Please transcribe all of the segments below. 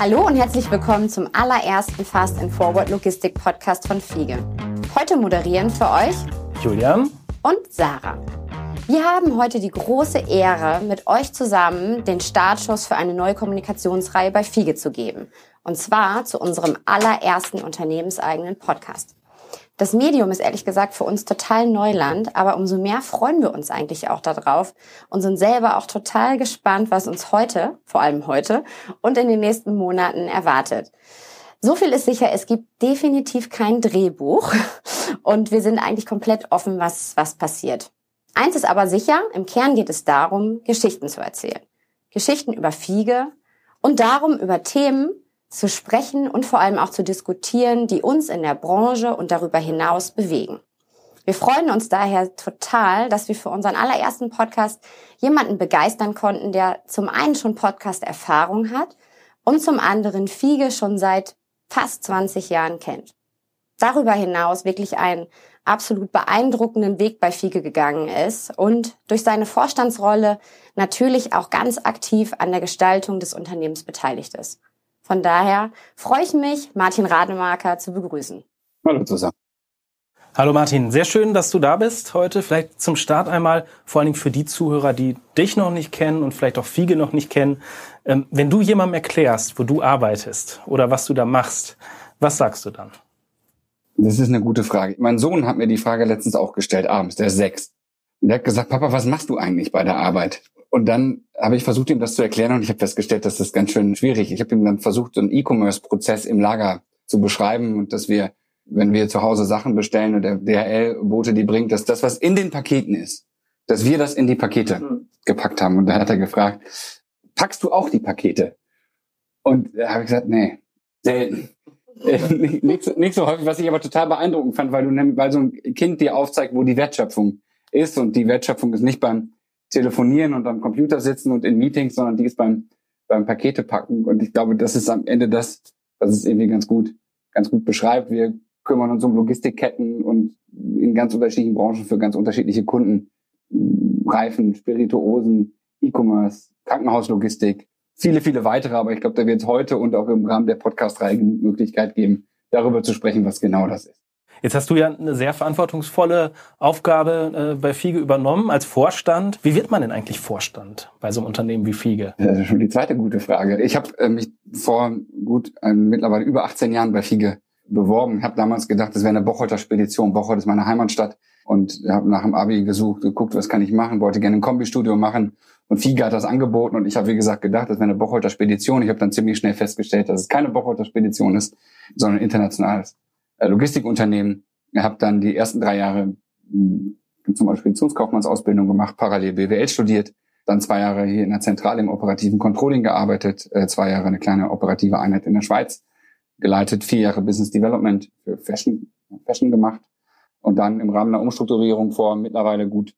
Hallo und herzlich willkommen zum allerersten Fast and Forward Logistik Podcast von Fiege. Heute moderieren für euch Julian und Sarah. Wir haben heute die große Ehre, mit euch zusammen den Startschuss für eine neue Kommunikationsreihe bei Fiege zu geben. Und zwar zu unserem allerersten unternehmenseigenen Podcast. Das Medium ist ehrlich gesagt für uns total Neuland, aber umso mehr freuen wir uns eigentlich auch darauf und sind selber auch total gespannt, was uns heute, vor allem heute und in den nächsten Monaten erwartet. So viel ist sicher, es gibt definitiv kein Drehbuch und wir sind eigentlich komplett offen, was, was passiert. Eins ist aber sicher, im Kern geht es darum, Geschichten zu erzählen. Geschichten über Fiege und darum, über Themen, zu sprechen und vor allem auch zu diskutieren, die uns in der Branche und darüber hinaus bewegen. Wir freuen uns daher total, dass wir für unseren allerersten Podcast jemanden begeistern konnten, der zum einen schon Podcast-Erfahrung hat und zum anderen Fiege schon seit fast 20 Jahren kennt. Darüber hinaus wirklich einen absolut beeindruckenden Weg bei Fiege gegangen ist und durch seine Vorstandsrolle natürlich auch ganz aktiv an der Gestaltung des Unternehmens beteiligt ist. Von daher freue ich mich, Martin Rademacher zu begrüßen. Hallo zusammen. Hallo Martin, sehr schön, dass du da bist heute. Vielleicht zum Start einmal, vor allen Dingen für die Zuhörer, die dich noch nicht kennen und vielleicht auch Fiege noch nicht kennen. Ähm, wenn du jemandem erklärst, wo du arbeitest oder was du da machst, was sagst du dann? Das ist eine gute Frage. Mein Sohn hat mir die Frage letztens auch gestellt, abends, der ist sechs. Und der hat gesagt, Papa, was machst du eigentlich bei der Arbeit? Und dann habe ich versucht, ihm das zu erklären und ich habe festgestellt, dass das ganz schön schwierig. Ich habe ihm dann versucht, so einen E-Commerce-Prozess im Lager zu beschreiben und dass wir, wenn wir zu Hause Sachen bestellen und der DHL-Bote die bringt, dass das, was in den Paketen ist, dass wir das in die Pakete mhm. gepackt haben. Und da hat er gefragt, packst du auch die Pakete? Und da habe ich gesagt, nee, selten. nicht, so, nicht so häufig, was ich aber total beeindruckend fand, weil du, weil so ein Kind dir aufzeigt, wo die Wertschöpfung ist und die Wertschöpfung ist nicht beim telefonieren und am Computer sitzen und in Meetings, sondern die ist beim, beim Pakete packen. Und ich glaube, das ist am Ende das, was es irgendwie ganz gut, ganz gut beschreibt. Wir kümmern uns um Logistikketten und in ganz unterschiedlichen Branchen für ganz unterschiedliche Kunden. Reifen, Spirituosen, E-Commerce, Krankenhauslogistik, viele, viele weitere. Aber ich glaube, da wird es heute und auch im Rahmen der Podcast-Reihe Möglichkeit geben, darüber zu sprechen, was genau das ist. Jetzt hast du ja eine sehr verantwortungsvolle Aufgabe äh, bei Fiege übernommen als Vorstand. Wie wird man denn eigentlich Vorstand bei so einem Unternehmen wie Fiege? Das ist schon die zweite gute Frage. Ich habe äh, mich vor gut äh, mittlerweile über 18 Jahren bei Fiege beworben. Ich habe damals gedacht, das wäre eine Bocholter Spedition. Bocholt ist meine Heimatstadt und habe nach dem Abi gesucht, geguckt, was kann ich machen, wollte gerne ein Kombistudio machen und Fiege hat das angeboten und ich habe wie gesagt gedacht, das wäre eine Bocholter Spedition. Ich habe dann ziemlich schnell festgestellt, dass es keine Bocholter Spedition ist, sondern internationales äh, Logistikunternehmen. Ich habe dann die ersten drei Jahre hm, zum Beispiel Speditionskaufmannsausbildung gemacht, parallel BWL studiert, dann zwei Jahre hier in der Zentrale im operativen Controlling gearbeitet, äh, zwei Jahre eine kleine operative Einheit in der Schweiz geleitet, vier Jahre Business Development für Fashion, Fashion gemacht und dann im Rahmen der Umstrukturierung vor mittlerweile gut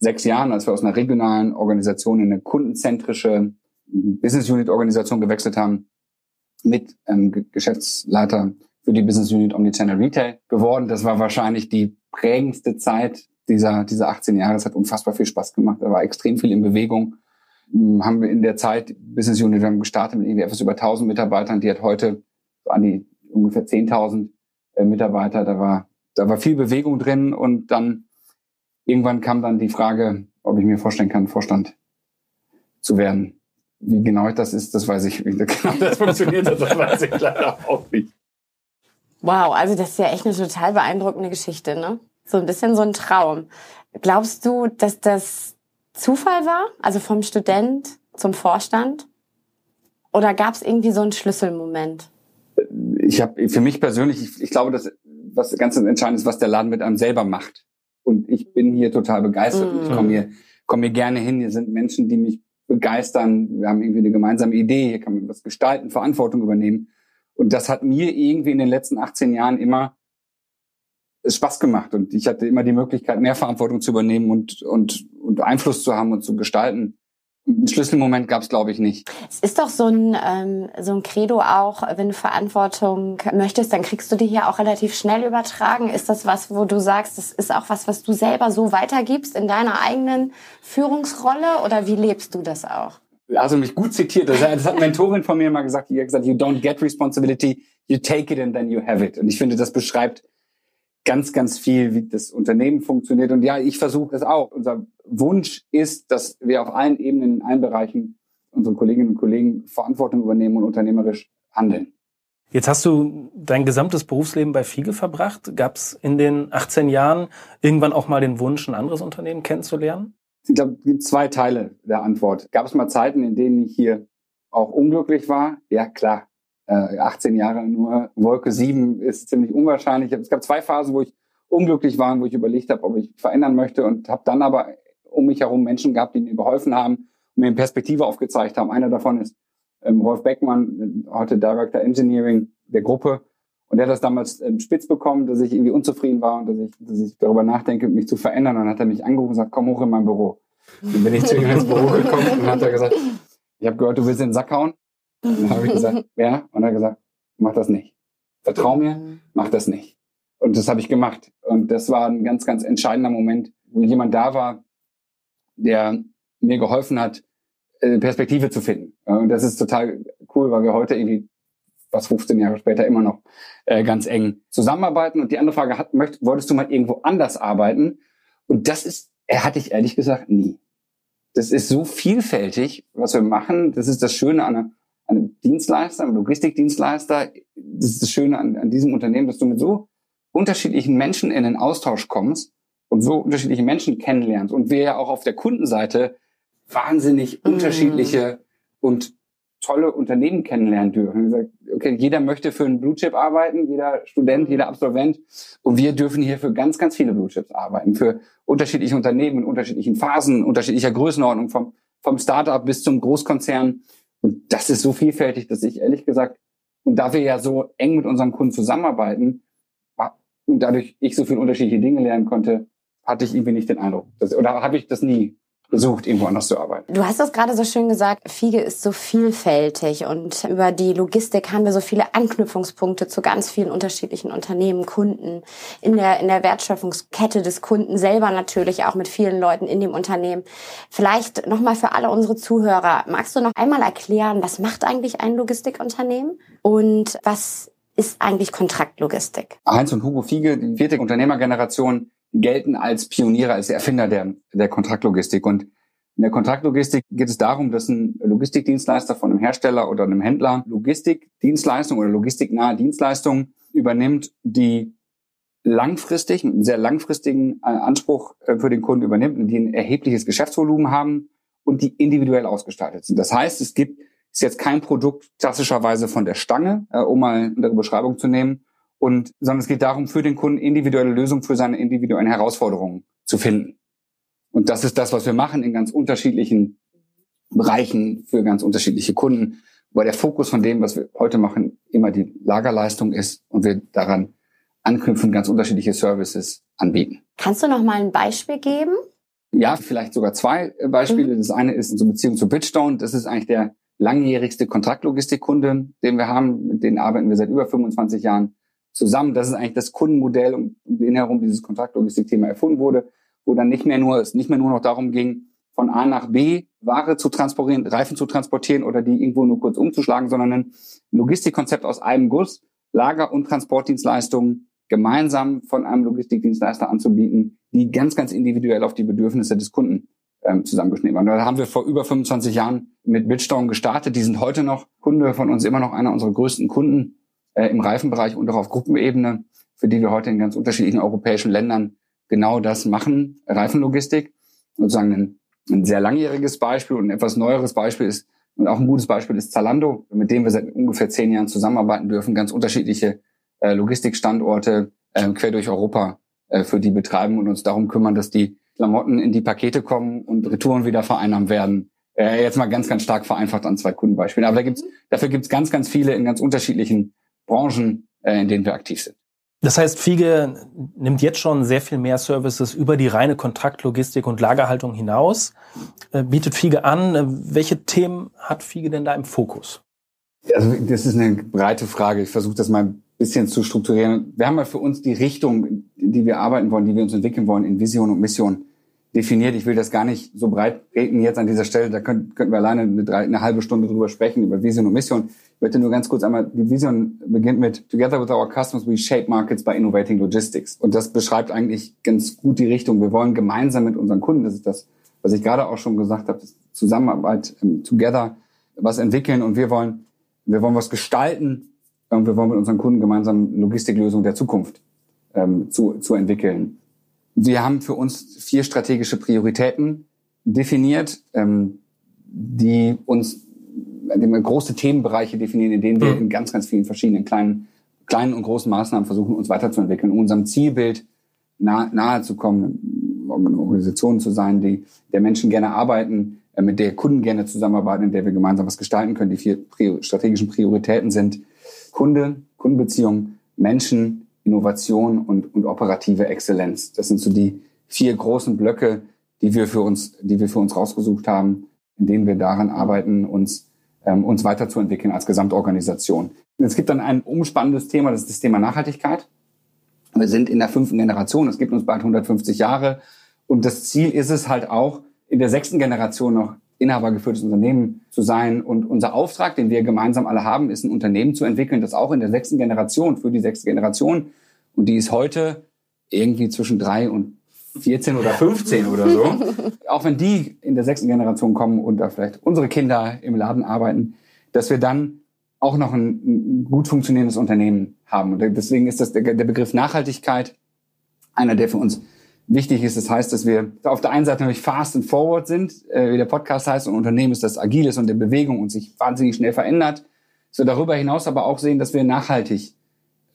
sechs Jahren, als wir aus einer regionalen Organisation in eine kundenzentrische Business Unit Organisation gewechselt haben, mit ähm, Geschäftsleiter für die Business Unit Omnichannel Retail geworden. Das war wahrscheinlich die prägendste Zeit dieser, dieser 18 Jahre. Es hat unfassbar viel Spaß gemacht. Da war extrem viel in Bewegung. Hm, haben wir in der Zeit Business Unit wir haben gestartet mit irgendwie etwas über 1000 Mitarbeitern. Die hat heute so an die ungefähr 10.000 äh, Mitarbeiter. Da war, da war viel Bewegung drin und dann irgendwann kam dann die Frage, ob ich mir vorstellen kann, Vorstand zu werden. Wie genau das ist, das weiß ich. Wie genau das funktioniert, das weiß ich leider auch nicht. Wow, also das ist ja echt eine total beeindruckende Geschichte, ne? So ein bisschen so ein Traum. Glaubst du, dass das Zufall war? Also vom Student zum Vorstand? Oder gab es irgendwie so einen Schlüsselmoment? Ich habe für mich persönlich, ich, ich glaube, dass was ganz entscheidend ist, was der Laden mit einem selber macht. Und ich bin hier total begeistert. Mm. Ich komme hier, komm hier gerne hin. Hier sind Menschen, die mich begeistern. Wir haben irgendwie eine gemeinsame Idee. Hier kann man was gestalten, Verantwortung übernehmen. Und das hat mir irgendwie in den letzten 18 Jahren immer Spaß gemacht. Und ich hatte immer die Möglichkeit, mehr Verantwortung zu übernehmen und, und, und Einfluss zu haben und zu gestalten. Ein Schlüsselmoment gab es, glaube ich, nicht. Es ist doch so ein, ähm, so ein Credo auch, wenn du Verantwortung möchtest, dann kriegst du die hier auch relativ schnell übertragen. Ist das was, wo du sagst, das ist auch was, was du selber so weitergibst in deiner eigenen Führungsrolle oder wie lebst du das auch? Also mich gut zitiert. Das, das hat Mentorin von mir mal gesagt, die hat gesagt, you don't get responsibility, you take it and then you have it. Und ich finde, das beschreibt ganz, ganz viel, wie das Unternehmen funktioniert. Und ja, ich versuche es auch. Unser Wunsch ist, dass wir auf allen Ebenen, in allen Bereichen unsere Kolleginnen und Kollegen Verantwortung übernehmen und unternehmerisch handeln. Jetzt hast du dein gesamtes Berufsleben bei Fiege verbracht. Gab es in den 18 Jahren irgendwann auch mal den Wunsch, ein anderes Unternehmen kennenzulernen? Ich glaube, es gibt zwei Teile der Antwort. Gab es mal Zeiten, in denen ich hier auch unglücklich war? Ja, klar. Äh, 18 Jahre nur Wolke 7 ist ziemlich unwahrscheinlich. Es gab zwei Phasen, wo ich unglücklich war, wo ich überlegt habe, ob ich verändern möchte und habe dann aber um mich herum Menschen gehabt, die mir geholfen haben und mir eine Perspektive aufgezeigt haben. Einer davon ist ähm, Rolf Beckmann, heute Director Engineering der Gruppe. Und der hat das damals ähm, spitz bekommen, dass ich irgendwie unzufrieden war und dass ich, dass ich darüber nachdenke, mich zu verändern. Und dann hat er mich angerufen und gesagt, komm hoch in mein Büro. Dann bin ich zu ihm ins Büro gekommen und hat er gesagt, ich habe gehört, du willst in den Sack hauen. Und dann habe ich gesagt, ja. Und er hat gesagt, mach das nicht. Vertrau mir, mach das nicht. Und das habe ich gemacht. Und das war ein ganz, ganz entscheidender Moment, wo jemand da war, der mir geholfen hat, äh, Perspektive zu finden. Und das ist total cool, weil wir heute irgendwie was 15 Jahre später immer noch äh, ganz eng zusammenarbeiten. Und die andere Frage hat, möcht, wolltest du mal irgendwo anders arbeiten? Und das ist, er hatte ich ehrlich gesagt nie. Das ist so vielfältig, was wir machen. Das ist das Schöne an einem, einem Dienstleister, einem Logistikdienstleister. Das ist das Schöne an, an diesem Unternehmen, dass du mit so unterschiedlichen Menschen in den Austausch kommst und so unterschiedliche Menschen kennenlernst. Und wir ja auch auf der Kundenseite wahnsinnig mm. unterschiedliche und tolle Unternehmen kennenlernen dürfen. Gesagt, okay, jeder möchte für einen Blue Chip arbeiten, jeder Student, jeder Absolvent. Und wir dürfen hier für ganz, ganz viele Blue Chips arbeiten, für unterschiedliche Unternehmen in unterschiedlichen Phasen, unterschiedlicher Größenordnung, vom, vom Startup bis zum Großkonzern. Und das ist so vielfältig, dass ich ehrlich gesagt, und da wir ja so eng mit unseren Kunden zusammenarbeiten, und dadurch ich so viele unterschiedliche Dinge lernen konnte, hatte ich irgendwie nicht den Eindruck, dass, oder habe ich das nie gesucht, irgendwo anders zu arbeiten. Du hast das gerade so schön gesagt, Fiege ist so vielfältig und über die Logistik haben wir so viele Anknüpfungspunkte zu ganz vielen unterschiedlichen Unternehmen, Kunden, in der, in der Wertschöpfungskette des Kunden selber natürlich auch mit vielen Leuten in dem Unternehmen. Vielleicht nochmal für alle unsere Zuhörer, magst du noch einmal erklären, was macht eigentlich ein Logistikunternehmen und was ist eigentlich Kontraktlogistik? Heinz und Hugo Fiege, die vierte Unternehmergeneration, gelten als Pioniere, als Erfinder der, der Kontraktlogistik. Und in der Kontraktlogistik geht es darum, dass ein Logistikdienstleister von einem Hersteller oder einem Händler Logistikdienstleistungen oder logistiknahe Dienstleistungen übernimmt, die langfristig, einen sehr langfristigen äh, Anspruch äh, für den Kunden übernimmt, die ein erhebliches Geschäftsvolumen haben und die individuell ausgestaltet sind. Das heißt, es gibt ist jetzt kein Produkt klassischerweise von der Stange, äh, um mal eine Beschreibung zu nehmen, und, sondern es geht darum, für den Kunden individuelle Lösungen für seine individuellen Herausforderungen zu finden. Und das ist das, was wir machen in ganz unterschiedlichen Bereichen für ganz unterschiedliche Kunden, weil der Fokus von dem, was wir heute machen, immer die Lagerleistung ist und wir daran anknüpfen, ganz unterschiedliche Services anbieten. Kannst du noch mal ein Beispiel geben? Ja, vielleicht sogar zwei Beispiele. Mhm. Das eine ist unsere Beziehung zu Bridgestone. Das ist eigentlich der langjährigste Kontraktlogistikkunde, den wir haben. Mit denen arbeiten wir seit über 25 Jahren zusammen. Das ist eigentlich das Kundenmodell, um den herum dieses Kontraktlogistik-Thema erfunden wurde, wo dann nicht mehr nur, es nicht mehr nur noch darum ging, von A nach B Ware zu transportieren, Reifen zu transportieren oder die irgendwo nur kurz umzuschlagen, sondern ein Logistikkonzept aus einem Guss, Lager- und Transportdienstleistungen gemeinsam von einem Logistikdienstleister anzubieten, die ganz, ganz individuell auf die Bedürfnisse des Kunden ähm, zusammengeschnitten waren. Da haben wir vor über 25 Jahren mit Bitstone gestartet. Die sind heute noch Kunde von uns, immer noch einer unserer größten Kunden äh, im Reifenbereich und auch auf Gruppenebene, für die wir heute in ganz unterschiedlichen europäischen Ländern genau das machen, Reifenlogistik. Sozusagen ein, ein sehr langjähriges Beispiel und ein etwas neueres Beispiel ist, und auch ein gutes Beispiel ist Zalando, mit dem wir seit ungefähr zehn Jahren zusammenarbeiten dürfen, ganz unterschiedliche äh, Logistikstandorte äh, quer durch Europa äh, für die betreiben und uns darum kümmern, dass die Klamotten in die Pakete kommen und Retouren wieder vereinnahmt werden. Äh, jetzt mal ganz, ganz stark vereinfacht an zwei Kundenbeispielen. Aber da gibt's, dafür gibt's ganz, ganz viele in ganz unterschiedlichen Branchen, äh, in denen wir aktiv sind. Das heißt, Fiege nimmt jetzt schon sehr viel mehr Services über die reine Kontraktlogistik und Lagerhaltung hinaus. Äh, bietet Fiege an. Äh, welche Themen hat Fiege denn da im Fokus? Also das ist eine breite Frage. Ich versuche das mal ein bisschen zu strukturieren. Wir haben mal für uns die Richtung, in die wir arbeiten wollen, die wir uns entwickeln wollen, in Vision und Mission definiert. Ich will das gar nicht so breit reden jetzt an dieser Stelle. Da könnten, könnten wir alleine eine, drei, eine halbe Stunde drüber sprechen, über Vision und Mission. Ich möchte nur ganz kurz einmal, die Vision beginnt mit Together with our customers, we shape markets by innovating logistics. Und das beschreibt eigentlich ganz gut die Richtung. Wir wollen gemeinsam mit unseren Kunden, das ist das, was ich gerade auch schon gesagt habe, Zusammenarbeit, um, together, was entwickeln und wir wollen, wir wollen was gestalten und wir wollen mit unseren Kunden gemeinsam Logistiklösungen der Zukunft ähm, zu, zu entwickeln. Wir haben für uns vier strategische Prioritäten definiert, ähm, die uns die große Themenbereiche definieren, in denen wir mhm. in ganz, ganz vielen verschiedenen kleinen, kleinen und großen Maßnahmen versuchen, uns weiterzuentwickeln, um unserem Zielbild nah, nahe zu kommen, um eine Organisation zu sein, die der Menschen gerne arbeiten, äh, mit der Kunden gerne zusammenarbeiten, in der wir gemeinsam was gestalten können. Die vier strategischen Prioritäten sind Kunde, Kundenbeziehung, Menschen, Innovation und, und operative Exzellenz. Das sind so die vier großen Blöcke, die wir für uns, die wir für uns rausgesucht haben, in denen wir daran arbeiten, uns, ähm, uns weiterzuentwickeln als Gesamtorganisation. Es gibt dann ein umspannendes Thema, das ist das Thema Nachhaltigkeit. Wir sind in der fünften Generation, es gibt uns bald 150 Jahre. Und das Ziel ist es halt auch, in der sechsten Generation noch inhabergeführtes Unternehmen zu sein. Und unser Auftrag, den wir gemeinsam alle haben, ist ein Unternehmen zu entwickeln, das auch in der sechsten Generation, für die sechste Generation, und die ist heute irgendwie zwischen drei und 14 oder 15 oder so. auch wenn die in der sechsten Generation kommen und da vielleicht unsere Kinder im Laden arbeiten, dass wir dann auch noch ein, ein gut funktionierendes Unternehmen haben. Und deswegen ist das der, der Begriff Nachhaltigkeit einer, der für uns wichtig ist. Das heißt, dass wir auf der einen Seite natürlich fast and forward sind, äh, wie der Podcast heißt, und Unternehmen ist das agil ist und der Bewegung und sich wahnsinnig schnell verändert. So darüber hinaus aber auch sehen, dass wir nachhaltig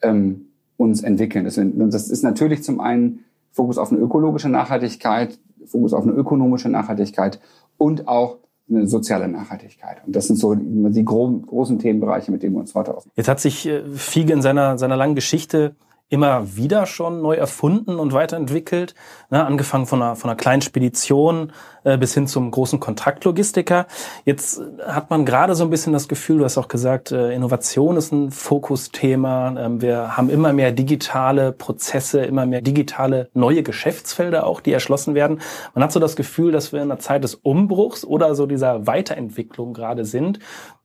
ähm, uns entwickeln. Das, das ist natürlich zum einen Fokus auf eine ökologische Nachhaltigkeit, Fokus auf eine ökonomische Nachhaltigkeit und auch eine soziale Nachhaltigkeit. Und das sind so die großen Themenbereiche, mit denen wir uns heute auf. Jetzt hat sich äh, Fiege in seiner, seiner langen Geschichte immer wieder schon neu erfunden und weiterentwickelt, ne, angefangen von einer, von einer kleinen Spedition äh, bis hin zum großen Kontraktlogistiker. Jetzt hat man gerade so ein bisschen das Gefühl, du hast auch gesagt, äh, Innovation ist ein Fokusthema. Ähm, wir haben immer mehr digitale Prozesse, immer mehr digitale neue Geschäftsfelder auch, die erschlossen werden. Man hat so das Gefühl, dass wir in einer Zeit des Umbruchs oder so dieser Weiterentwicklung gerade sind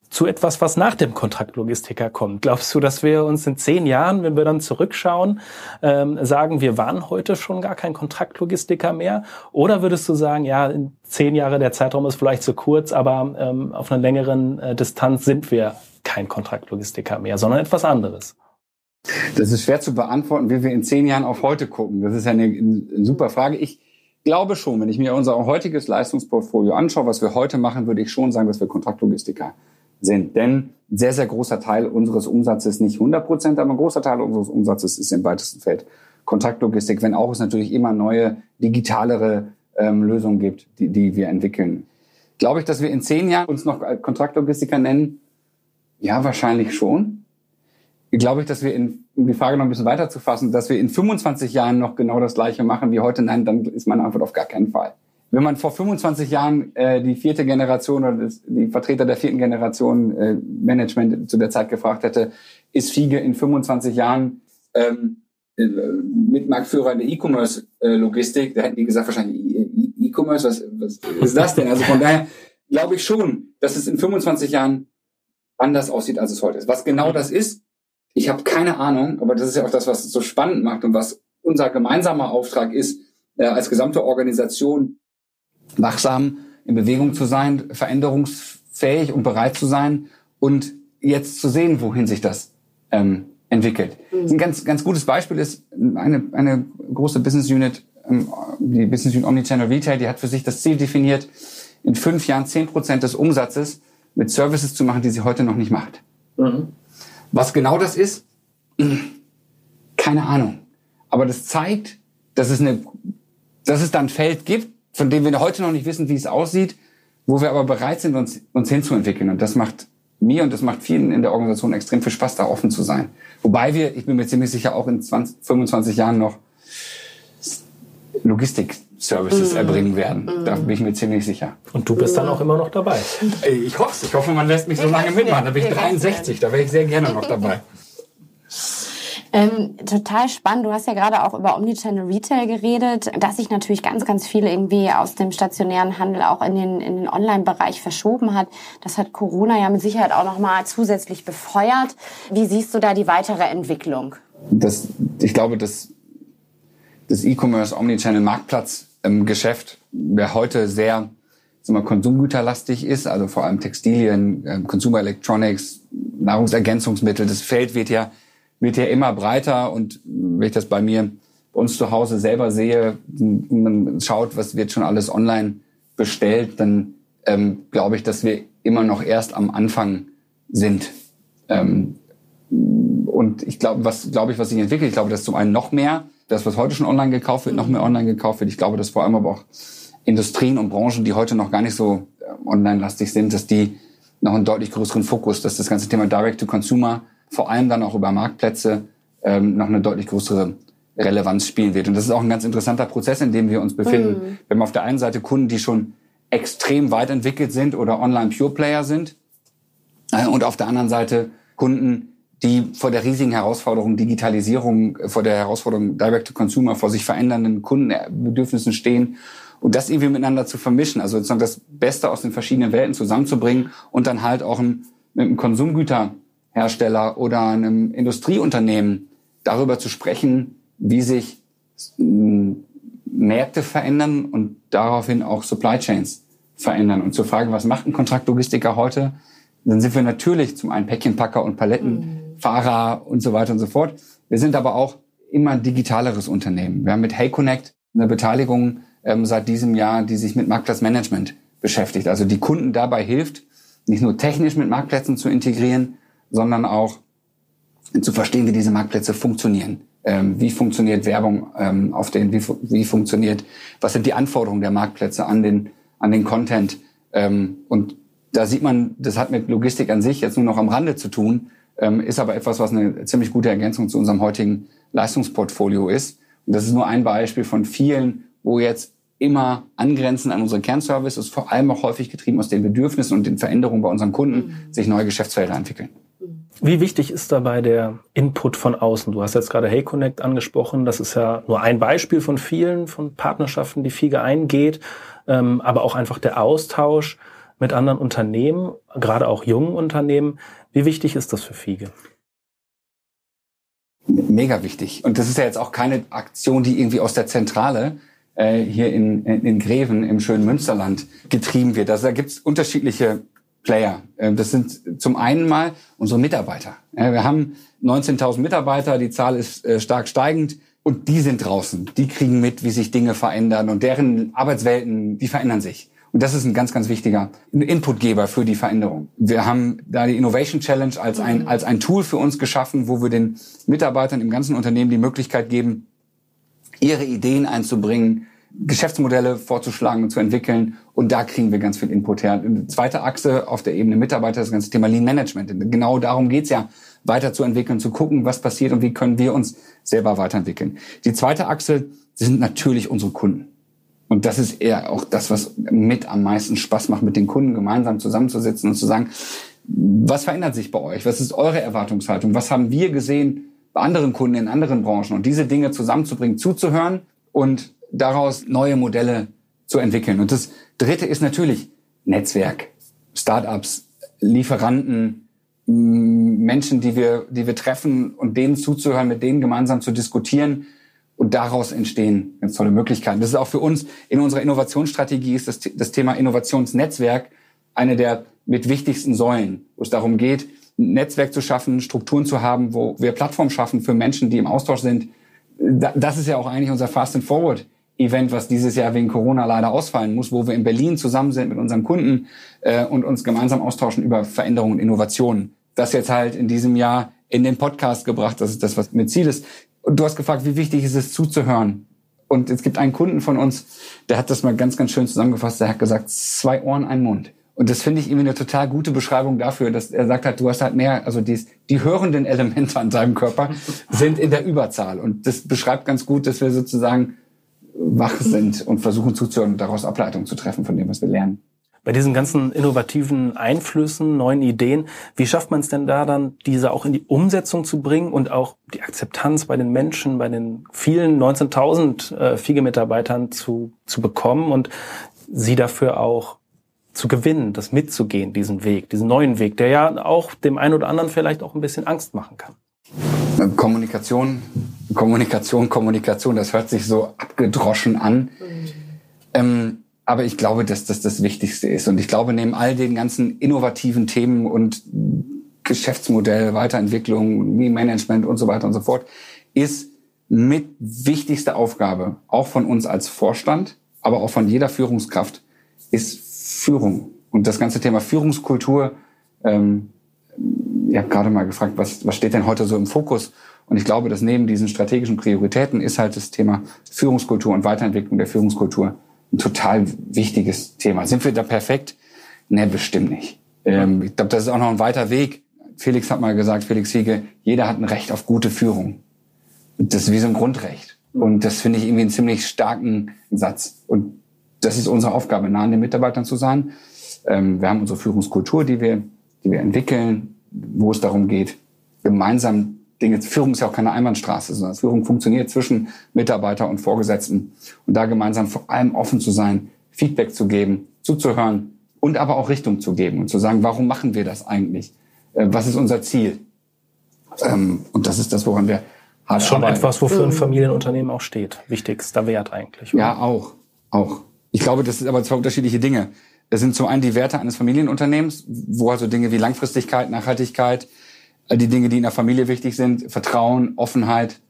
zu etwas, was nach dem Kontraktlogistiker kommt. Glaubst du, dass wir uns in zehn Jahren, wenn wir dann zurückschauen, ähm, sagen, wir waren heute schon gar kein Kontraktlogistiker mehr? Oder würdest du sagen, ja, in zehn Jahre der Zeitraum ist vielleicht zu kurz, aber ähm, auf einer längeren äh, Distanz sind wir kein Kontraktlogistiker mehr, sondern etwas anderes? Das ist schwer zu beantworten, wie wir in zehn Jahren auf heute gucken. Das ist ja eine, eine super Frage. Ich glaube schon, wenn ich mir unser heutiges Leistungsportfolio anschaue, was wir heute machen, würde ich schon sagen, dass wir Kontraktlogistiker sind. Denn ein sehr, sehr großer Teil unseres Umsatzes, nicht 100 Prozent, aber ein großer Teil unseres Umsatzes ist im weitesten Feld Kontaktlogistik, wenn auch es natürlich immer neue, digitalere ähm, Lösungen gibt, die, die wir entwickeln. Glaube ich, dass wir in zehn Jahren uns noch Kontraktlogistiker nennen? Ja, wahrscheinlich schon. Glaube ich, dass wir in, um die Frage noch ein bisschen weiter zu fassen, dass wir in 25 Jahren noch genau das Gleiche machen wie heute? Nein, dann ist meine Antwort auf gar keinen Fall wenn man vor 25 Jahren äh, die vierte Generation oder das, die Vertreter der vierten Generation äh, Management zu der Zeit gefragt hätte, ist Fiege in 25 Jahren ähm, äh, mit Marktführer in der E-Commerce-Logistik, da hätten die gesagt wahrscheinlich E-Commerce, was, was ist das denn? Also von daher glaube ich schon, dass es in 25 Jahren anders aussieht, als es heute ist. Was genau das ist, ich habe keine Ahnung, aber das ist ja auch das, was es so spannend macht und was unser gemeinsamer Auftrag ist, äh, als gesamte Organisation wachsam in Bewegung zu sein, veränderungsfähig und bereit zu sein und jetzt zu sehen, wohin sich das ähm, entwickelt. Mhm. Ein ganz, ganz gutes Beispiel ist eine, eine große Business Unit, ähm, die Business Unit Omnichannel Retail, die hat für sich das Ziel definiert, in fünf Jahren zehn Prozent des Umsatzes mit Services zu machen, die sie heute noch nicht macht. Mhm. Was genau das ist, keine Ahnung. Aber das zeigt, dass es eine, dass es da ein Feld gibt, von dem wir heute noch nicht wissen, wie es aussieht, wo wir aber bereit sind, uns, uns hinzuentwickeln. Und das macht mir und das macht vielen in der Organisation extrem viel Spaß, da offen zu sein. Wobei wir, ich bin mir ziemlich sicher, auch in 20, 25 Jahren noch Logistik-Services mm. erbringen werden. Mm. Da bin ich mir ziemlich sicher. Und du bist dann auch immer noch dabei. Ich hoffe Ich hoffe, man lässt mich so lange mitmachen. Da bin ich 63. Da wäre ich sehr gerne noch dabei. Ähm, total spannend. Du hast ja gerade auch über Omnichannel Retail geredet, dass sich natürlich ganz, ganz viel irgendwie aus dem stationären Handel auch in den, in den Online-Bereich verschoben hat. Das hat Corona ja mit Sicherheit auch nochmal zusätzlich befeuert. Wie siehst du da die weitere Entwicklung? Das, ich glaube, das, das E-Commerce Omnichannel Marktplatz im Geschäft, der heute sehr wir, konsumgüterlastig ist, also vor allem Textilien, ähm, Consumer Electronics, Nahrungsergänzungsmittel, das Feld wird ja wird ja immer breiter und wenn ich das bei mir bei uns zu Hause selber sehe, man schaut, was wird schon alles online bestellt, dann ähm, glaube ich, dass wir immer noch erst am Anfang sind. Ähm, und ich glaube, was glaube ich, was sich entwickelt, ich glaube, dass zum einen noch mehr, das, was heute schon online gekauft wird, noch mehr online gekauft wird. Ich glaube, dass vor allem aber auch Industrien und Branchen, die heute noch gar nicht so äh, online-lastig sind, dass die noch einen deutlich größeren Fokus, dass das ganze Thema Direct to Consumer vor allem dann auch über Marktplätze ähm, noch eine deutlich größere Relevanz spielen wird. Und das ist auch ein ganz interessanter Prozess, in dem wir uns befinden. Mhm. Wir haben auf der einen Seite Kunden, die schon extrem weit entwickelt sind oder Online-Pure-Player sind. Äh, und auf der anderen Seite Kunden, die vor der riesigen Herausforderung Digitalisierung, vor der Herausforderung Direct-to-Consumer, vor sich verändernden Kundenbedürfnissen stehen und das irgendwie miteinander zu vermischen, also sozusagen das Beste aus den verschiedenen Welten zusammenzubringen und dann halt auch ein, mit einem Konsumgüter Hersteller oder einem Industrieunternehmen darüber zu sprechen, wie sich hm, Märkte verändern und daraufhin auch Supply Chains verändern und zu fragen, was macht ein Kontraktlogistiker heute? Dann sind wir natürlich zum einen Päckchenpacker und Palettenfahrer mhm. und so weiter und so fort. Wir sind aber auch immer ein digitaleres Unternehmen. Wir haben mit HeyConnect eine Beteiligung ähm, seit diesem Jahr, die sich mit Marktplatzmanagement beschäftigt. Also die Kunden dabei hilft, nicht nur technisch mit Marktplätzen zu integrieren, sondern auch zu verstehen, wie diese Marktplätze funktionieren. Ähm, wie funktioniert Werbung ähm, auf den, wie, wie funktioniert, was sind die Anforderungen der Marktplätze an den, an den Content. Ähm, und da sieht man, das hat mit Logistik an sich jetzt nur noch am Rande zu tun, ähm, ist aber etwas, was eine ziemlich gute Ergänzung zu unserem heutigen Leistungsportfolio ist. Und das ist nur ein Beispiel von vielen, wo jetzt immer angrenzen an unsere Kernservices, vor allem auch häufig getrieben aus den Bedürfnissen und den Veränderungen bei unseren Kunden, mhm. sich neue Geschäftsfelder entwickeln. Wie wichtig ist dabei der Input von außen? Du hast jetzt gerade Hey Connect angesprochen. Das ist ja nur ein Beispiel von vielen, von Partnerschaften, die FIGE eingeht. Ähm, aber auch einfach der Austausch mit anderen Unternehmen, gerade auch jungen Unternehmen. Wie wichtig ist das für FIGE? Mega wichtig. Und das ist ja jetzt auch keine Aktion, die irgendwie aus der Zentrale äh, hier in, in Greven im schönen Münsterland getrieben wird. Also da gibt's unterschiedliche Player. Ähm, das sind zum einen mal unsere Mitarbeiter. Wir haben 19.000 Mitarbeiter, die Zahl ist äh, stark steigend und die sind draußen. Die kriegen mit, wie sich Dinge verändern und deren Arbeitswelten, die verändern sich. Und das ist ein ganz, ganz wichtiger Inputgeber für die Veränderung. Wir haben da die Innovation Challenge als ein, mhm. als ein Tool für uns geschaffen, wo wir den Mitarbeitern im ganzen Unternehmen die Möglichkeit geben, ihre Ideen einzubringen, Geschäftsmodelle vorzuschlagen und zu entwickeln. Und da kriegen wir ganz viel Input her. Eine zweite Achse auf der Ebene Mitarbeiter ist das ganze Thema Lean Management. Genau darum geht's ja, weiterzuentwickeln, zu gucken, was passiert und wie können wir uns selber weiterentwickeln. Die zweite Achse sind natürlich unsere Kunden. Und das ist eher auch das, was mit am meisten Spaß macht, mit den Kunden gemeinsam zusammenzusitzen und zu sagen, was verändert sich bei euch? Was ist eure Erwartungshaltung? Was haben wir gesehen bei anderen Kunden in anderen Branchen? Und diese Dinge zusammenzubringen, zuzuhören und daraus neue Modelle zu entwickeln. Und das Dritte ist natürlich Netzwerk, Startups, Lieferanten, Menschen, die wir, die wir treffen und denen zuzuhören, mit denen gemeinsam zu diskutieren. Und daraus entstehen ganz tolle Möglichkeiten. Das ist auch für uns in unserer Innovationsstrategie ist das, das Thema Innovationsnetzwerk eine der mit wichtigsten Säulen, wo es darum geht, ein Netzwerk zu schaffen, Strukturen zu haben, wo wir Plattformen schaffen für Menschen, die im Austausch sind. Das ist ja auch eigentlich unser Fast and Forward Event, was dieses Jahr wegen Corona leider ausfallen muss, wo wir in Berlin zusammen sind mit unseren Kunden äh, und uns gemeinsam austauschen über Veränderungen und Innovationen. Das jetzt halt in diesem Jahr in den Podcast gebracht, das ist das, was mit Ziel ist. Und du hast gefragt, wie wichtig ist es zuzuhören? Und es gibt einen Kunden von uns, der hat das mal ganz, ganz schön zusammengefasst, der hat gesagt, zwei Ohren, ein Mund. Und das finde ich irgendwie eine total gute Beschreibung dafür, dass er sagt hat, du hast halt mehr, also die, die hörenden Elemente an deinem Körper sind in der Überzahl. Und das beschreibt ganz gut, dass wir sozusagen wach sind und versuchen zuzuhören und daraus Ableitungen zu treffen von dem, was wir lernen. Bei diesen ganzen innovativen Einflüssen, neuen Ideen, wie schafft man es denn da dann, diese auch in die Umsetzung zu bringen und auch die Akzeptanz bei den Menschen, bei den vielen 19.000 äh, FIGE-Mitarbeitern zu, zu bekommen und sie dafür auch zu gewinnen, das mitzugehen, diesen Weg, diesen neuen Weg, der ja auch dem einen oder anderen vielleicht auch ein bisschen Angst machen kann. Kommunikation, Kommunikation, Kommunikation, das hört sich so abgedroschen an. Mhm. Ähm, aber ich glaube, dass das das Wichtigste ist. Und ich glaube, neben all den ganzen innovativen Themen und Geschäftsmodell, Weiterentwicklung, Management und so weiter und so fort, ist mit wichtigste Aufgabe, auch von uns als Vorstand, aber auch von jeder Führungskraft, ist Führung. Und das ganze Thema Führungskultur, ähm, ihr habt gerade mal gefragt, was, was steht denn heute so im Fokus? Und ich glaube, dass neben diesen strategischen Prioritäten ist halt das Thema Führungskultur und Weiterentwicklung der Führungskultur ein total wichtiges Thema. Sind wir da perfekt? Ne, bestimmt nicht. Ähm, ich glaube, das ist auch noch ein weiter Weg. Felix hat mal gesagt, Felix Hiege, jeder hat ein Recht auf gute Führung. Das ist wie so ein Grundrecht. Und das finde ich irgendwie einen ziemlich starken Satz. Und das ist unsere Aufgabe, nah an den Mitarbeitern zu sein. Ähm, wir haben unsere Führungskultur, die wir, die wir entwickeln, wo es darum geht, gemeinsam Dinge, Führung ist ja auch keine Einbahnstraße, sondern Führung funktioniert zwischen Mitarbeiter und Vorgesetzten. Und da gemeinsam vor allem offen zu sein, Feedback zu geben, zuzuhören und aber auch Richtung zu geben und zu sagen, warum machen wir das eigentlich? Äh, was ist unser Ziel? Ähm, und das ist das, woran wir hart Schon arbeiten. etwas, wofür ein Familienunternehmen auch steht. Wichtigster Wert eigentlich. Oder? Ja, auch. Auch. Ich glaube, das sind aber zwei unterschiedliche Dinge. Es sind zum einen die Werte eines Familienunternehmens, wo also Dinge wie Langfristigkeit, Nachhaltigkeit, die Dinge, die in der Familie wichtig sind, Vertrauen, Offenheit,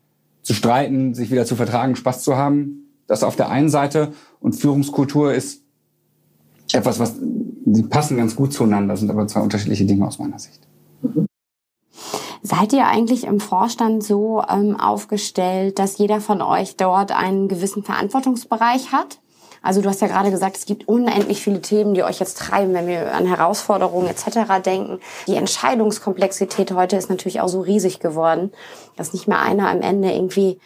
zu streiten, sich wieder zu vertragen, Spaß zu haben. Das auf der einen Seite. Und Führungskultur ist etwas, was, die passen ganz gut zueinander, sind aber zwei unterschiedliche Dinge aus meiner Sicht. Seid ihr eigentlich im Vorstand so ähm, aufgestellt, dass jeder von euch dort einen gewissen Verantwortungsbereich hat? Also du hast ja gerade gesagt, es gibt unendlich viele Themen, die euch jetzt treiben, wenn wir an Herausforderungen etc. denken. Die Entscheidungskomplexität heute ist natürlich auch so riesig geworden, dass nicht mehr einer am Ende irgendwie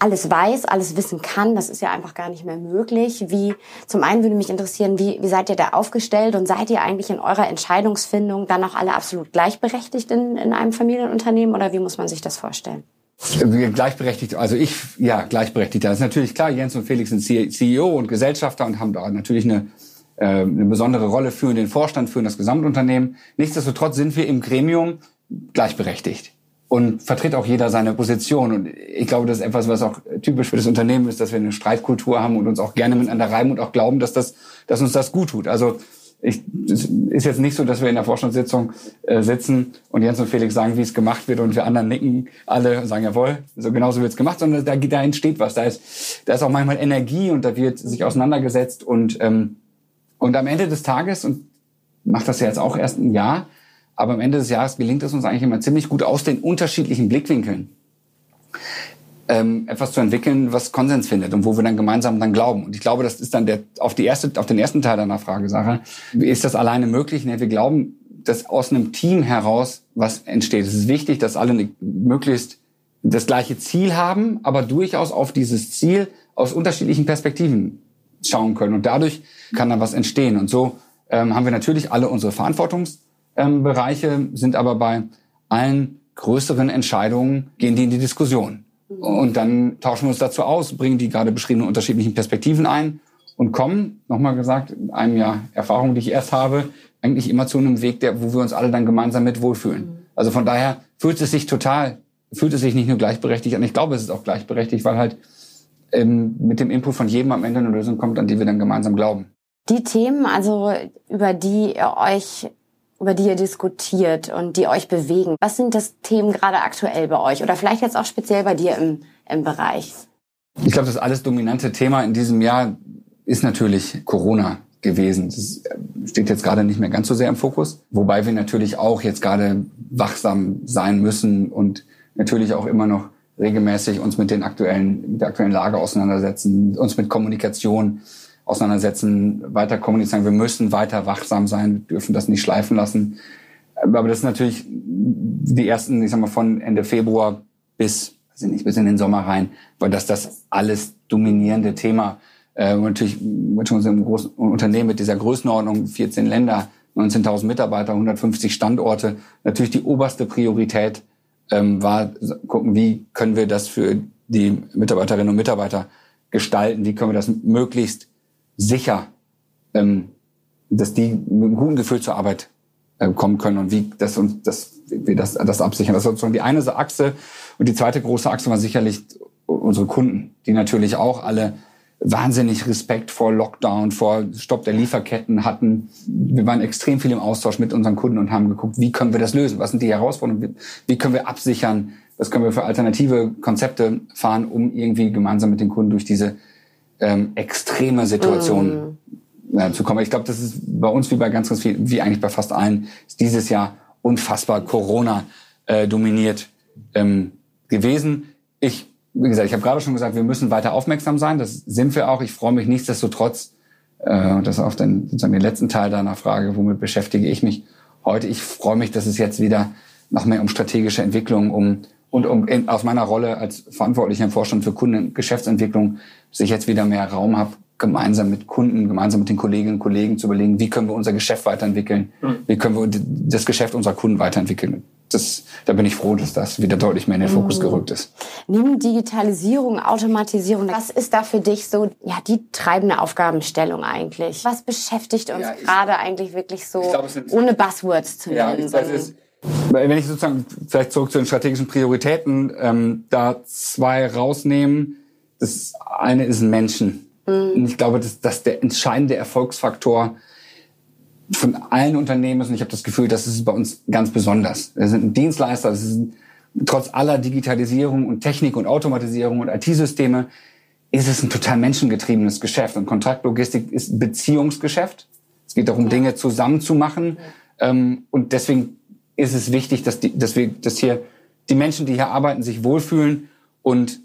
alles weiß, alles wissen kann, das ist ja einfach gar nicht mehr möglich. Wie, zum einen würde mich interessieren, wie, wie seid ihr da aufgestellt und seid ihr eigentlich in eurer Entscheidungsfindung dann auch alle absolut gleichberechtigt in, in einem Familienunternehmen oder wie muss man sich das vorstellen? Gleichberechtigt, also ich, ja, gleichberechtigt. Das ist natürlich klar, Jens und Felix sind CEO und Gesellschafter und haben da natürlich eine, äh, eine besondere Rolle, für den Vorstand, für das Gesamtunternehmen. Nichtsdestotrotz sind wir im Gremium gleichberechtigt. Und vertritt auch jeder seine Position. Und ich glaube, das ist etwas, was auch typisch für das Unternehmen ist, dass wir eine Streitkultur haben und uns auch gerne miteinander reiben und auch glauben, dass das, dass uns das gut tut. Also ich, es ist jetzt nicht so, dass wir in der Vorstandssitzung äh, sitzen und Jens und Felix sagen, wie es gemacht wird und wir anderen nicken alle und sagen, jawohl, so genauso wird es gemacht, sondern da, da entsteht was. Da ist, da ist auch manchmal Energie und da wird sich auseinandergesetzt und, ähm, und am Ende des Tages, und macht das ja jetzt auch erst ein Jahr, aber am Ende des Jahres gelingt es uns eigentlich immer ziemlich gut aus den unterschiedlichen Blickwinkeln ähm, etwas zu entwickeln, was Konsens findet und wo wir dann gemeinsam dann glauben. Und ich glaube, das ist dann der auf die erste, auf den ersten Teil deiner Frage, Sache. Ist das alleine möglich? Nee, wir glauben, dass aus einem Team heraus was entsteht. Es ist wichtig, dass alle möglichst das gleiche Ziel haben, aber durchaus auf dieses Ziel aus unterschiedlichen Perspektiven schauen können. Und dadurch kann dann was entstehen. Und so ähm, haben wir natürlich alle unsere Verantwortungsbereiche, ähm, sind aber bei allen größeren Entscheidungen gehen die in die Diskussion. Und dann tauschen wir uns dazu aus, bringen die gerade beschriebenen unterschiedlichen Perspektiven ein und kommen, nochmal gesagt, in einem Jahr Erfahrung, die ich erst habe, eigentlich immer zu einem Weg, der, wo wir uns alle dann gemeinsam mit wohlfühlen. Mhm. Also von daher fühlt es sich total, fühlt es sich nicht nur gleichberechtigt an, ich glaube, es ist auch gleichberechtigt, weil halt ähm, mit dem Input von jedem am Ende eine Lösung kommt, an die wir dann gemeinsam glauben. Die Themen, also über die ihr euch über die ihr diskutiert und die euch bewegen. Was sind das Themen gerade aktuell bei euch oder vielleicht jetzt auch speziell bei dir im, im Bereich? Ich glaube, das alles dominante Thema in diesem Jahr ist natürlich Corona gewesen. Das steht jetzt gerade nicht mehr ganz so sehr im Fokus, wobei wir natürlich auch jetzt gerade wachsam sein müssen und natürlich auch immer noch regelmäßig uns mit den aktuellen, mit der aktuellen Lage auseinandersetzen, uns mit Kommunikation auseinandersetzen, weiter kommunizieren. Wir müssen weiter wachsam sein, dürfen das nicht schleifen lassen. Aber das ist natürlich die ersten, ich sag mal, von Ende Februar bis, ich nicht, bis in den Sommer rein, weil das das alles dominierende Thema äh, und natürlich mit unserem großen Unternehmen mit dieser Größenordnung, 14 Länder, 19.000 Mitarbeiter, 150 Standorte, natürlich die oberste Priorität ähm, war, gucken, wie können wir das für die Mitarbeiterinnen und Mitarbeiter gestalten, wie können wir das möglichst sicher, ähm, dass die mit einem guten Gefühl zur Arbeit äh, kommen können und wie das uns das wir das, das absichern. Das ist sozusagen die eine Achse und die zweite große Achse war sicherlich unsere Kunden, die natürlich auch alle wahnsinnig Respekt vor Lockdown, vor Stopp der Lieferketten hatten. Wir waren extrem viel im Austausch mit unseren Kunden und haben geguckt, wie können wir das lösen? Was sind die Herausforderungen? Wie können wir absichern? Was können wir für alternative Konzepte fahren, um irgendwie gemeinsam mit den Kunden durch diese ähm, extreme Situation mm. äh, zu kommen? Ich glaube, das ist bei uns wie bei ganz, ganz viel, wie eigentlich bei fast allen, ist dieses Jahr unfassbar Corona äh, dominiert ähm, gewesen. Ich wie gesagt, ich habe gerade schon gesagt, wir müssen weiter aufmerksam sein. Das sind wir auch. Ich freue mich nichtsdestotrotz, äh, das auf den, sozusagen den letzten Teil deiner Frage, womit beschäftige ich mich heute. Ich freue mich, dass es jetzt wieder noch mehr um strategische Entwicklung, um und um in, aus meiner Rolle als Verantwortlicher im Vorstand für Kunden Geschäftsentwicklung, dass ich jetzt wieder mehr Raum habe, gemeinsam mit Kunden, gemeinsam mit den Kolleginnen und Kollegen zu überlegen, wie können wir unser Geschäft weiterentwickeln, mhm. wie können wir das Geschäft unserer Kunden weiterentwickeln das, da bin ich froh, dass das wieder deutlich mehr in den Fokus mhm. gerückt ist. Neben Digitalisierung, Automatisierung, was ist da für dich so ja die treibende Aufgabenstellung eigentlich? Was beschäftigt uns ja, gerade eigentlich wirklich so, glaub, sind, ohne Buzzwords zu ja, nennen? Ist, wenn ich sozusagen vielleicht zurück zu den strategischen Prioritäten ähm, da zwei rausnehmen, das eine ist Menschen. Mhm. Und ich glaube, dass das der entscheidende Erfolgsfaktor von allen Unternehmen ist. Und ich habe das Gefühl, das ist bei uns ganz besonders. Wir sind ein Dienstleister, das ist trotz aller Digitalisierung und Technik und Automatisierung und IT-Systeme ist es ein total menschengetriebenes Geschäft. Und Kontraktlogistik ist Beziehungsgeschäft. Es geht darum, ja. Dinge zusammen zu machen. Ja. Ähm, und deswegen ist es wichtig, dass, die, dass wir, dass hier die Menschen, die hier arbeiten, sich wohlfühlen und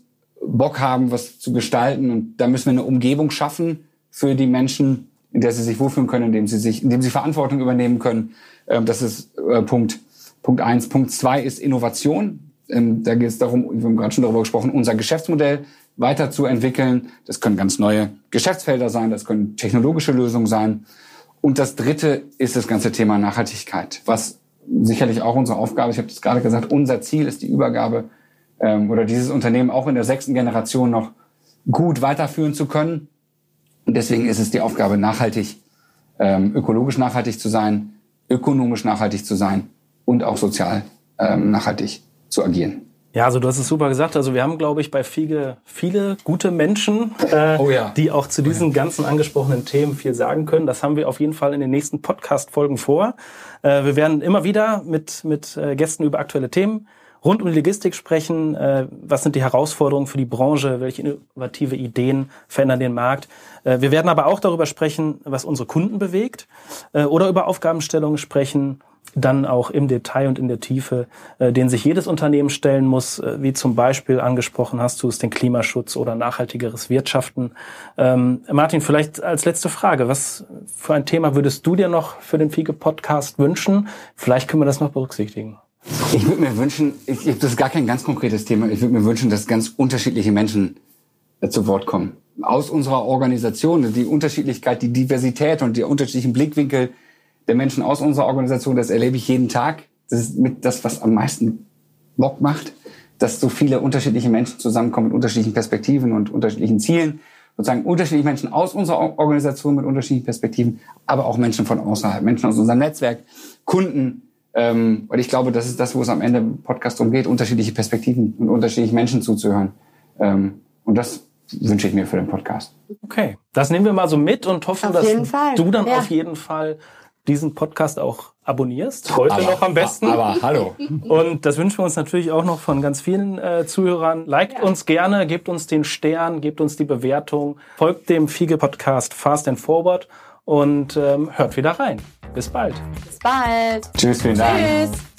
Bock haben, was zu gestalten. Und da müssen wir eine Umgebung schaffen für die Menschen, in der sie sich wohlfühlen können, indem sie sich, indem sie Verantwortung übernehmen können. Ähm, das ist äh, Punkt, Punkt eins. Punkt zwei ist Innovation. Ähm, da geht es darum, wir haben gerade schon darüber gesprochen, unser Geschäftsmodell weiterzuentwickeln. Das können ganz neue Geschäftsfelder sein, das können technologische Lösungen sein. Und das dritte ist das ganze Thema Nachhaltigkeit, was sicherlich auch unsere Aufgabe, ich habe das gerade gesagt, unser Ziel ist die Übergabe ähm, oder dieses Unternehmen auch in der sechsten Generation noch gut weiterführen zu können. Und deswegen ist es die Aufgabe, nachhaltig, ähm, ökologisch nachhaltig zu sein, ökonomisch nachhaltig zu sein und auch sozial ähm, nachhaltig zu agieren. Ja, also du hast es super gesagt. Also wir haben, glaube ich, bei Fiege viele gute Menschen, äh, oh ja. die auch zu diesen oh ja. ganzen angesprochenen Themen viel sagen können. Das haben wir auf jeden Fall in den nächsten Podcast-Folgen vor. Äh, wir werden immer wieder mit, mit äh, Gästen über aktuelle Themen rund um die Logistik sprechen. Äh, was sind die Herausforderungen für die Branche? Welche innovative Ideen verändern den Markt? Äh, wir werden aber auch darüber sprechen, was unsere Kunden bewegt äh, oder über Aufgabenstellungen sprechen, dann auch im Detail und in der Tiefe, äh, den sich jedes Unternehmen stellen muss, äh, wie zum Beispiel angesprochen hast du es, den Klimaschutz oder nachhaltigeres Wirtschaften. Ähm, Martin, vielleicht als letzte Frage, was für ein Thema würdest du dir noch für den FIGE-Podcast wünschen? Vielleicht können wir das noch berücksichtigen. Ich würde mir wünschen, ich, das ist gar kein ganz konkretes Thema, ich würde mir wünschen, dass ganz unterschiedliche Menschen äh, zu Wort kommen. Aus unserer Organisation, die Unterschiedlichkeit, die Diversität und die unterschiedlichen Blickwinkel der Menschen aus unserer Organisation, das erlebe ich jeden Tag. Das ist mit das, was am meisten Bock macht, dass so viele unterschiedliche Menschen zusammenkommen mit unterschiedlichen Perspektiven und unterschiedlichen Zielen. Sozusagen unterschiedliche Menschen aus unserer Organisation mit unterschiedlichen Perspektiven, aber auch Menschen von außerhalb, Menschen aus unserem Netzwerk, Kunden, ähm, und ich glaube, das ist das, wo es am Ende im Podcast darum geht, unterschiedliche Perspektiven und unterschiedliche Menschen zuzuhören. Ähm, und das wünsche ich mir für den Podcast. Okay, das nehmen wir mal so mit und hoffen, dass du dann ja. auf jeden Fall diesen Podcast auch abonnierst. Heute aber, noch am besten. Aber hallo. Und das wünschen wir uns natürlich auch noch von ganz vielen äh, Zuhörern. Liked ja. uns gerne, gebt uns den Stern, gebt uns die Bewertung, folgt dem Fiege Podcast Fast and Forward und ähm, hört wieder rein. Bis bald. Bis bald. Tschüss, vielen Dank. Tschüss.